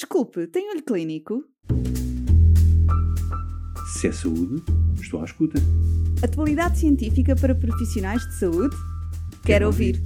Desculpe, tem olho clínico? Se é saúde, estou à escuta. Atualidade científica para profissionais de saúde? Quero, Quero ouvir.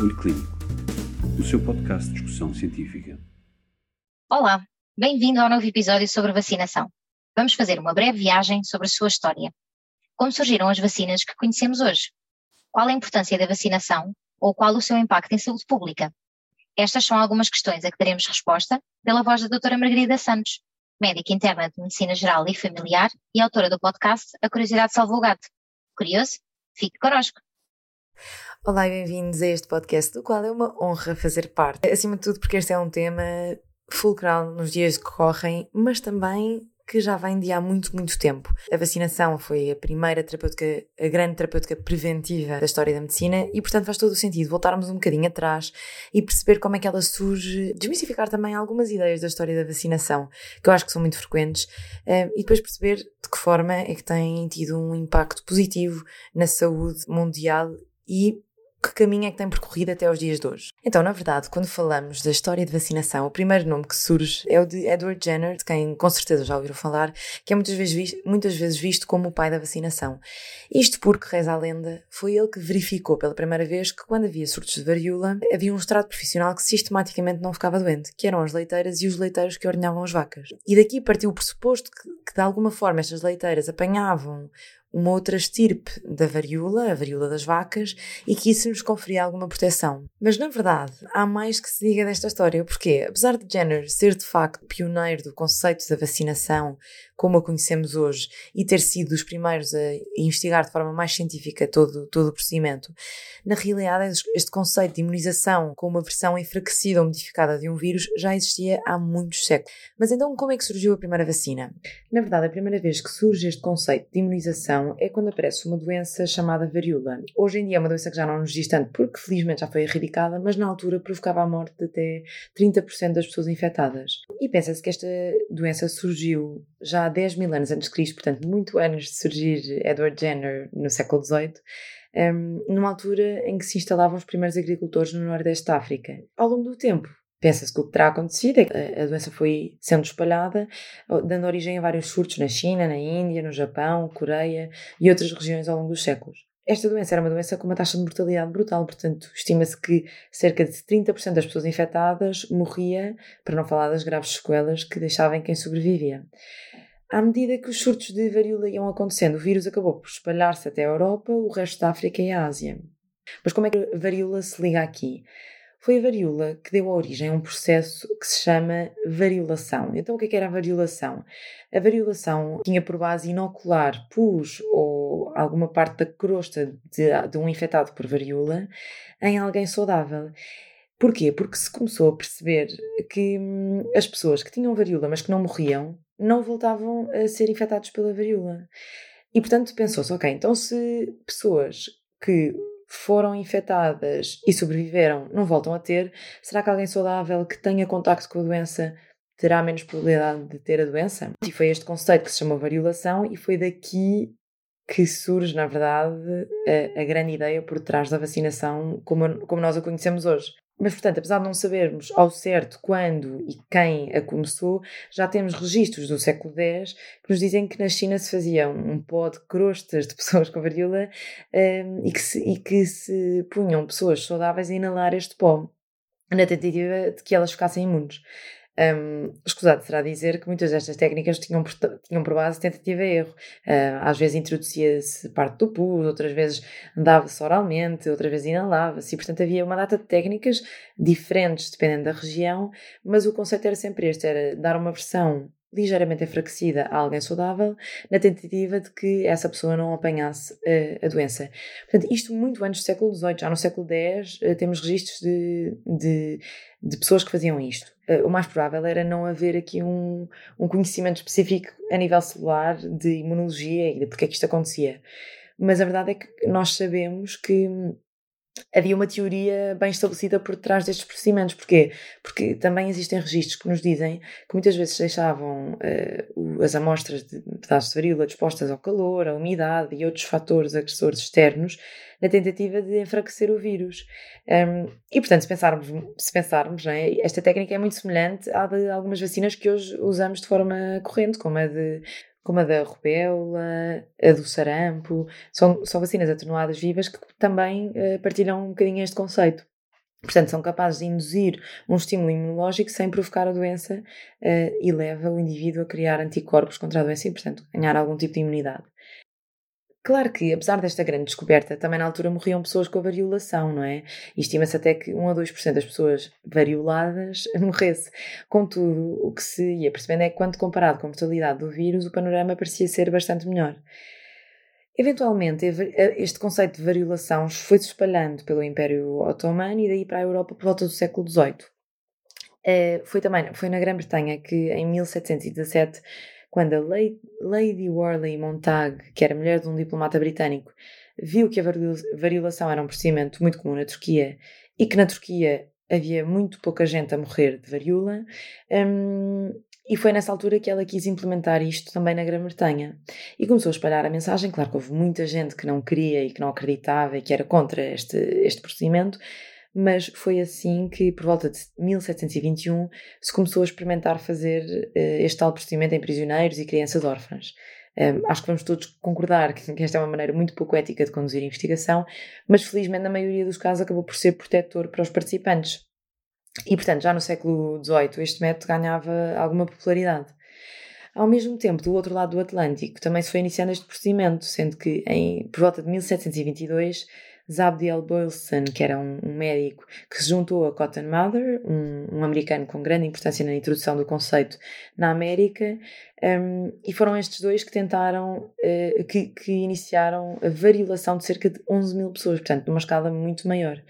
Olho Clínico, o seu podcast de discussão científica. Olá, bem-vindo ao novo episódio sobre vacinação. Vamos fazer uma breve viagem sobre a sua história. Como surgiram as vacinas que conhecemos hoje? Qual a importância da vacinação ou qual o seu impacto em saúde pública? Estas são algumas questões a que daremos resposta pela voz da doutora Margarida Santos, médica interna de Medicina Geral e Familiar e autora do podcast A Curiosidade Salva o Gato. Curioso? Fique connosco! Olá e bem-vindos a este podcast, do qual é uma honra fazer parte. Acima de tudo, porque este é um tema fulcral nos dias que correm, mas também que já vem de há muito, muito tempo. A vacinação foi a primeira terapêutica, a grande terapêutica preventiva da história da medicina e, portanto, faz todo o sentido voltarmos um bocadinho atrás e perceber como é que ela surge, desmistificar também algumas ideias da história da vacinação, que eu acho que são muito frequentes, eh, e depois perceber de que forma é que tem tido um impacto positivo na saúde mundial e que caminho é que tem percorrido até aos dias de hoje. Então, na verdade, quando falamos da história de vacinação, o primeiro nome que surge é o de Edward Jenner, de quem com certeza já ouviram falar, que é muitas vezes, visto, muitas vezes visto como o pai da vacinação. Isto porque, reza a lenda, foi ele que verificou pela primeira vez que quando havia surtos de varíola, havia um estrado profissional que sistematicamente não ficava doente, que eram as leiteiras e os leiteiros que ordenhavam as vacas. E daqui partiu o pressuposto que, que de alguma forma estas leiteiras apanhavam uma outra estirpe da varíola, a varíola das vacas, e que isso nos conferia alguma proteção. Mas na verdade, há mais que se diga desta história, porque apesar de Jenner ser de facto pioneiro do conceito da vacinação como a conhecemos hoje e ter sido dos primeiros a investigar de forma mais científica todo, todo o procedimento, na realidade este conceito de imunização com uma versão enfraquecida ou modificada de um vírus já existia há muitos séculos. Mas então como é que surgiu a primeira vacina? Na verdade, a primeira vez que surge este conceito de imunização é quando aparece uma doença chamada varíola. Hoje em dia é uma doença que já não nos diz tanto porque felizmente já foi erradicada, mas na altura provocava a morte de até 30% das pessoas infectadas. E pensa-se que esta doença surgiu já há 10 mil anos antes de Cristo, portanto, muito antes de surgir Edward Jenner no século XVIII, um, numa altura em que se instalavam os primeiros agricultores no Nordeste da África. Ao longo do tempo, pensa-se que o que terá acontecido é que a doença foi sendo espalhada, dando origem a vários surtos na China, na Índia, no Japão, Coreia e outras regiões ao longo dos séculos. Esta doença era uma doença com uma taxa de mortalidade brutal, portanto, estima-se que cerca de 30% das pessoas infectadas morria, para não falar das graves sequelas que deixavam quem sobrevivia. À medida que os surtos de varíola iam acontecendo, o vírus acabou por espalhar-se até a Europa, o resto da África e a Ásia. Mas como é que a varíola se liga aqui? Foi a varíola que deu origem a um processo que se chama variolação. Então, o que, é que era a variolação? A variolação tinha por base inocular pus ou alguma parte da crosta de, de um infectado por varíola em alguém saudável. Porquê? Porque se começou a perceber que hum, as pessoas que tinham varíola, mas que não morriam, não voltavam a ser infectados pela varíola. E portanto pensou-se, ok, então se pessoas que foram infectadas e sobreviveram não voltam a ter, será que alguém saudável que tenha contacto com a doença terá menos probabilidade de ter a doença? E foi este conceito que se chamou variolação e foi daqui que surge, na verdade, a, a grande ideia por trás da vacinação como, como nós a conhecemos hoje. Mas, portanto, apesar de não sabermos ao certo quando e quem a começou, já temos registros do século X que nos dizem que na China se fazia um pó de crostas de pessoas com varíola um, e, que se, e que se punham pessoas saudáveis a inalar este pó, na tentativa de que elas ficassem imunes. Um, escusado será dizer que muitas destas técnicas tinham por, tinham por base tentativa e erro. Uh, às vezes introduzia-se parte do pus, outras vezes andava-se oralmente, outras vezes inalava-se, e portanto havia uma data de técnicas diferentes dependendo da região, mas o conceito era sempre este: era dar uma versão ligeiramente enfraquecida a alguém saudável, na tentativa de que essa pessoa não apanhasse uh, a doença. Portanto, isto muito antes do século XVIII, já no século X uh, temos registros de, de, de, pessoas que faziam isto. Uh, o mais provável era não haver aqui um, um conhecimento específico a nível celular de imunologia e de porque é que isto acontecia. Mas a verdade é que nós sabemos que havia uma teoria bem estabelecida por trás destes procedimentos. Porquê? Porque também existem registros que nos dizem que muitas vezes deixavam uh, as amostras de pedaços de varíola dispostas ao calor, à umidade e outros fatores agressores externos na tentativa de enfraquecer o vírus. Um, e, portanto, se pensarmos, se pensarmos é? esta técnica é muito semelhante à de algumas vacinas que hoje usamos de forma corrente, como a de como a da rubéola, a do sarampo, são, são vacinas atenuadas vivas que também uh, partilham um bocadinho este conceito. Portanto, são capazes de induzir um estímulo imunológico sem provocar a doença uh, e leva o indivíduo a criar anticorpos contra a doença e, portanto, ganhar algum tipo de imunidade. Claro que, apesar desta grande descoberta, também na altura morriam pessoas com variolação, não é? E estima-se até que 1 a 2% das pessoas varioladas morresse. Contudo, o que se ia percebendo é que, quando comparado com a mortalidade do vírus, o panorama parecia ser bastante melhor. Eventualmente, este conceito de variolação foi-se espalhando pelo Império Otomano e daí para a Europa por volta do século XVIII. Eh, foi também foi na Grã-Bretanha que, em 1717, quando a Lady Worley Montag, que era mulher de um diplomata britânico, viu que a variolação era um procedimento muito comum na Turquia e que na Turquia havia muito pouca gente a morrer de varíola, um, e foi nessa altura que ela quis implementar isto também na Grã-Bretanha. E começou a espalhar a mensagem. Claro que houve muita gente que não queria e que não acreditava e que era contra este, este procedimento, mas foi assim que, por volta de 1721, se começou a experimentar fazer uh, este tal procedimento em prisioneiros e crianças órfãs. Um, acho que vamos todos concordar que, que esta é uma maneira muito pouco ética de conduzir a investigação, mas felizmente, na maioria dos casos, acabou por ser protetor para os participantes. E, portanto, já no século XVIII, este método ganhava alguma popularidade. Ao mesmo tempo, do outro lado do Atlântico, também se foi iniciando este procedimento, sendo que, em, por volta de 1722, Zabdiel Boylston, que era um, um, médico que se juntou a Cotton Mather, um, um, americano com grande importância na introdução do conceito na América, um, e foram estes dois que tentaram, uh, que, que, iniciaram a variolação de cerca de 11 mil pessoas, portanto, numa escala muito maior.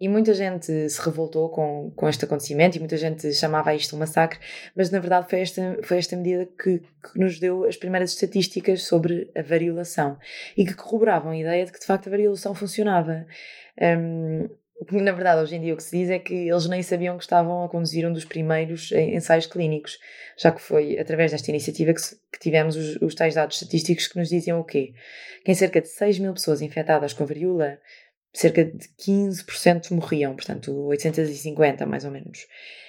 E muita gente se revoltou com, com este acontecimento e muita gente chamava isto um massacre, mas na verdade foi esta, foi esta medida que, que nos deu as primeiras estatísticas sobre a variolação e que corroboravam a ideia de que de facto a variolação funcionava. Um, na verdade, hoje em dia o que se diz é que eles nem sabiam que estavam a conduzir um dos primeiros ensaios clínicos, já que foi através desta iniciativa que, que tivemos os, os tais dados estatísticos que nos diziam o quê? Que em cerca de 6 mil pessoas infectadas com varíola, cerca de 15% morriam, portanto 850 mais ou menos.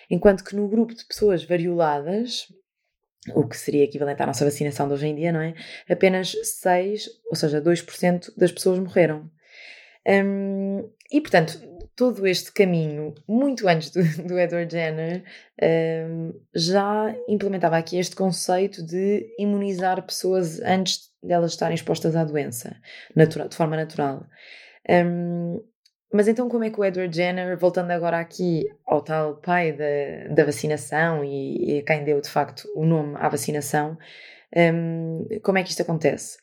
Enquanto que no grupo de pessoas varioladas, o que seria equivalente à nossa vacinação de hoje em dia, não é? Apenas 6, ou seja, 2% das pessoas morreram. Um, e portanto, todo este caminho, muito antes do, do Edward Jenner, um, já implementava aqui este conceito de imunizar pessoas antes delas estarem expostas à doença, natural, de forma natural. Um, mas então, como é que o Edward Jenner, voltando agora aqui ao tal pai da, da vacinação e, e quem deu de facto o nome à vacinação, um, como é que isto acontece?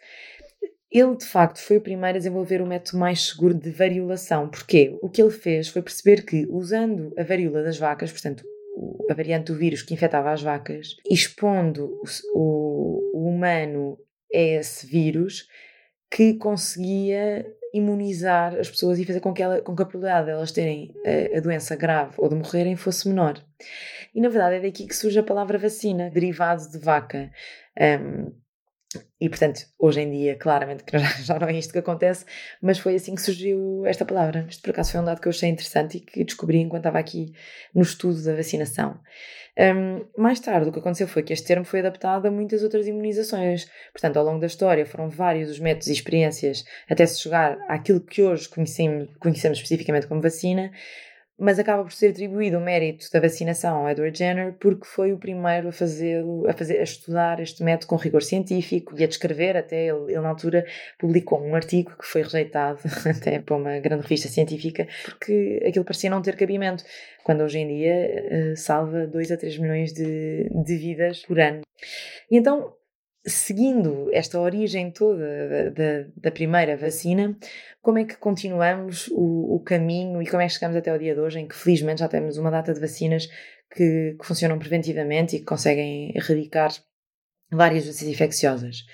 Ele de facto foi o primeiro a desenvolver o método mais seguro de variolação. Porquê? O que ele fez foi perceber que, usando a varíola das vacas, portanto, a variante do vírus que infectava as vacas, expondo o, o humano a esse vírus, que conseguia imunizar as pessoas e fazer com que, ela, com que a probabilidade de elas terem a, a, doença grave ou de morrerem fosse menor. E na verdade é daqui que surge a palavra vacina, derivado de vaca. Um, e portanto, hoje em dia, claramente que já não é isto que acontece, mas foi assim que surgiu esta palavra. Isto por acaso foi um dado que eu achei interessante e que descobri enquanto estava aqui no estudo da vacinação. Um, mais tarde, o que aconteceu foi que este termo foi adaptado a muitas outras imunizações. Portanto, ao longo da história, foram vários os métodos e experiências até se chegar àquilo que hoje conhecemos, conhecemos especificamente como vacina, mas acaba por ser atribuído o mérito da vacinação ao Edward Jenner porque foi o primeiro a fazer a, fazer, a estudar este método com rigor científico e a descrever até ele, ele na altura publicou um artigo que foi rejeitado até para uma grande revista científica porque aquilo parecia não ter cabimento quando hoje em dia uh, salva 2 a 3 milhões de, de vidas por ano. E então seguindo esta origem toda da, da, da, primeira vacina, como é que continuamos o, o, caminho e como é que chegamos até o dia de hoje, em que felizmente já temos uma data de vacinas que, que funcionam preventivamente e que conseguem erradicar várias doenças infecciosas?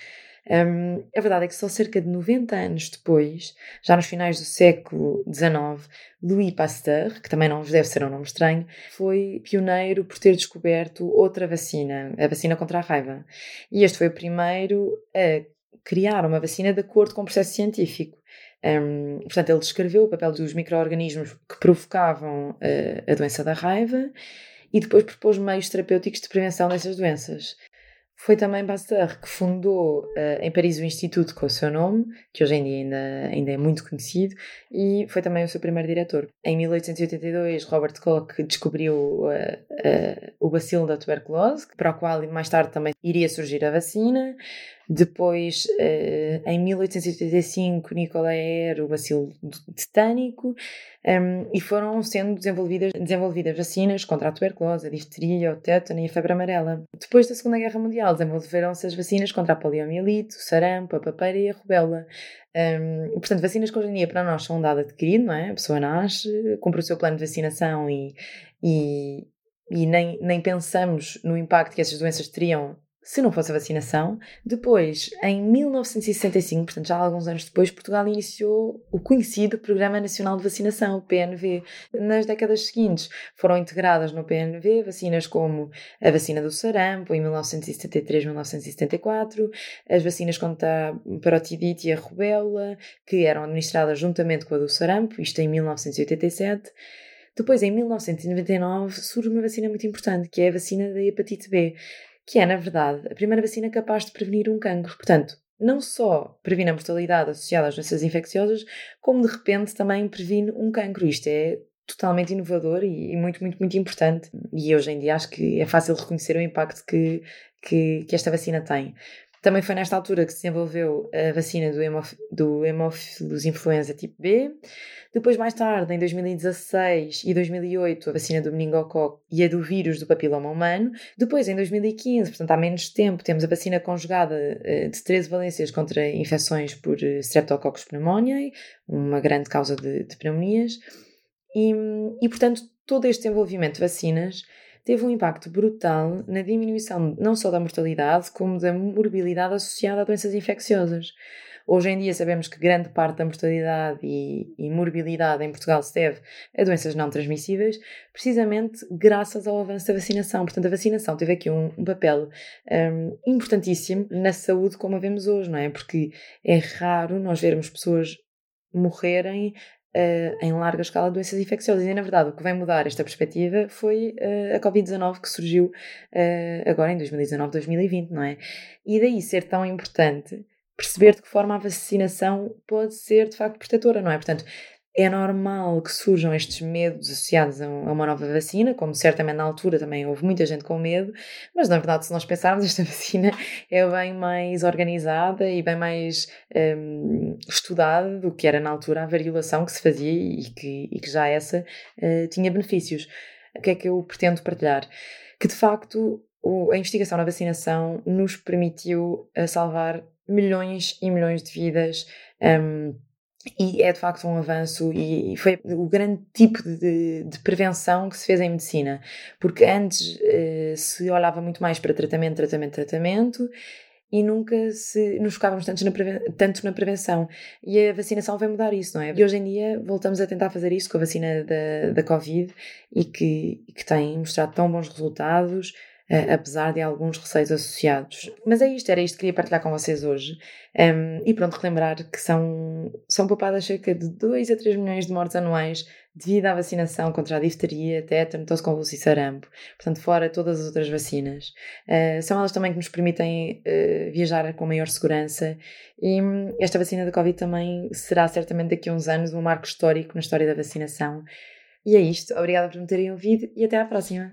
Um, a verdade é que só cerca de 90 anos depois, já nos finais do século XIX, Louis Pasteur, que também não vos deve ser um nome estranho, foi pioneiro por ter descoberto outra vacina, a vacina contra a raiva. E este foi o primeiro a criar uma vacina de acordo com o processo científico. Um, portanto, ele descreveu o papel dos micro-organismos que provocavam uh, a doença da raiva e depois propôs meios terapêuticos de prevenção dessas doenças. Foi também Pasteur que fundou uh, em Paris o instituto com o seu nome, que hoje em dia ainda, ainda é muito conhecido, e foi também o seu primeiro diretor. Em 1882, Robert Koch descobriu uh, uh, o bacilo da tuberculose, para o qual mais tarde também iria surgir a vacina. Depois, uh, em 1885, Nicola era o bacilo tetânico um, e foram sendo desenvolvidas, desenvolvidas vacinas contra a tuberculose, a difteria, o tétano e a febre amarela. Depois da Segunda Guerra Mundial, desenvolveram-se as vacinas contra a poliomielite, o sarampo, a papeira e a rubéola. Um, portanto, vacinas que hoje em dia para nós são um dado adquirido, não é? A pessoa nasce, cumpre o seu plano de vacinação e, e, e nem, nem pensamos no impacto que essas doenças teriam se não fosse a vacinação. Depois, em 1965, portanto já alguns anos depois, Portugal iniciou o conhecido Programa Nacional de Vacinação, o PNV. Nas décadas seguintes foram integradas no PNV vacinas como a vacina do sarampo, em 1973-1974, as vacinas contra a parotidite e a rubéola, que eram administradas juntamente com a do sarampo, isto em 1987. Depois, em 1999, surge uma vacina muito importante, que é a vacina da hepatite B, que é, na verdade, a primeira vacina capaz de prevenir um cancro. Portanto, não só previne a mortalidade associada às doenças infecciosas, como de repente também previne um cancro. Isto é totalmente inovador e, muito, muito, muito importante. E hoje em dia acho que é fácil reconhecer o impacto que, que, que esta vacina tem. Também foi nesta altura que se desenvolveu a vacina do, hemof do hemófilos influenza tipo B. Depois, mais tarde, em 2016 e 2008, a vacina do meningococo e a do vírus do papiloma humano. Depois, em 2015, portanto há menos tempo, temos a vacina conjugada eh, de 13 valências contra infecções por eh, Streptococcus pneumoniae, uma grande causa de, de pneumonias. E, e, portanto, todo este desenvolvimento de vacinas teve um impacto brutal na diminuição não só da mortalidade, como da morbilidade associada a doenças infecciosas. Hoje em dia sabemos que grande parte da mortalidade e, e, morbilidade em Portugal se deve a doenças não transmissíveis, precisamente graças ao avanço da vacinação. Portanto, a vacinação teve aqui um, um papel um, importantíssimo na saúde como a vemos hoje, não é? Porque é raro nós vermos pessoas morrerem uh, em larga escala doenças infecciosas. E, na verdade, o que vai mudar esta perspectiva foi uh, a Covid-19 que surgiu uh, agora em 2019, 2020, não é? E daí ser tão importante perceber de que forma a vacinação pode ser, de facto, protetora, não é? Portanto, é normal que surjam estes medos associados a uma nova vacina, como certamente na altura também houve muita gente com medo, mas na verdade, se nós pensarmos, esta vacina é bem mais organizada e bem mais um, estudada do que era na altura a variolação que se fazia e que, e que já essa uh, tinha benefícios. O que é que eu pretendo partilhar? Que de facto a investigação na vacinação nos permitiu uh, salvar milhões e milhões de vidas. Um, e é de facto um avanço e foi o grande tipo de, de prevenção que se fez em medicina, porque antes eh, se olhava muito mais para tratamento, tratamento, tratamento e nunca se nos focávamos tanto na, tanto na prevenção. E a vacinação vai mudar isso, não é? E hoje em dia voltamos a tentar fazer isso com a vacina da, da Covid e que, que tem mostrado tão bons resultados apesar de alguns receios associados. Mas é isto, era isto que queria partilhar com vocês hoje. Um, e pronto, relembrar que são, são poupadas cerca de 2 a 3 milhões de mortes anuais devido à vacinação contra a difteria, tétano, tosse convulsa e sarampo. Portanto, fora todas as outras vacinas. Uh, são elas também que nos permitem uh, viajar com maior segurança e um, esta vacina da Covid também será certamente daqui a uns anos um marco histórico na história da vacinação. E é isto. Obrigada por me terem ouvido e até à próxima.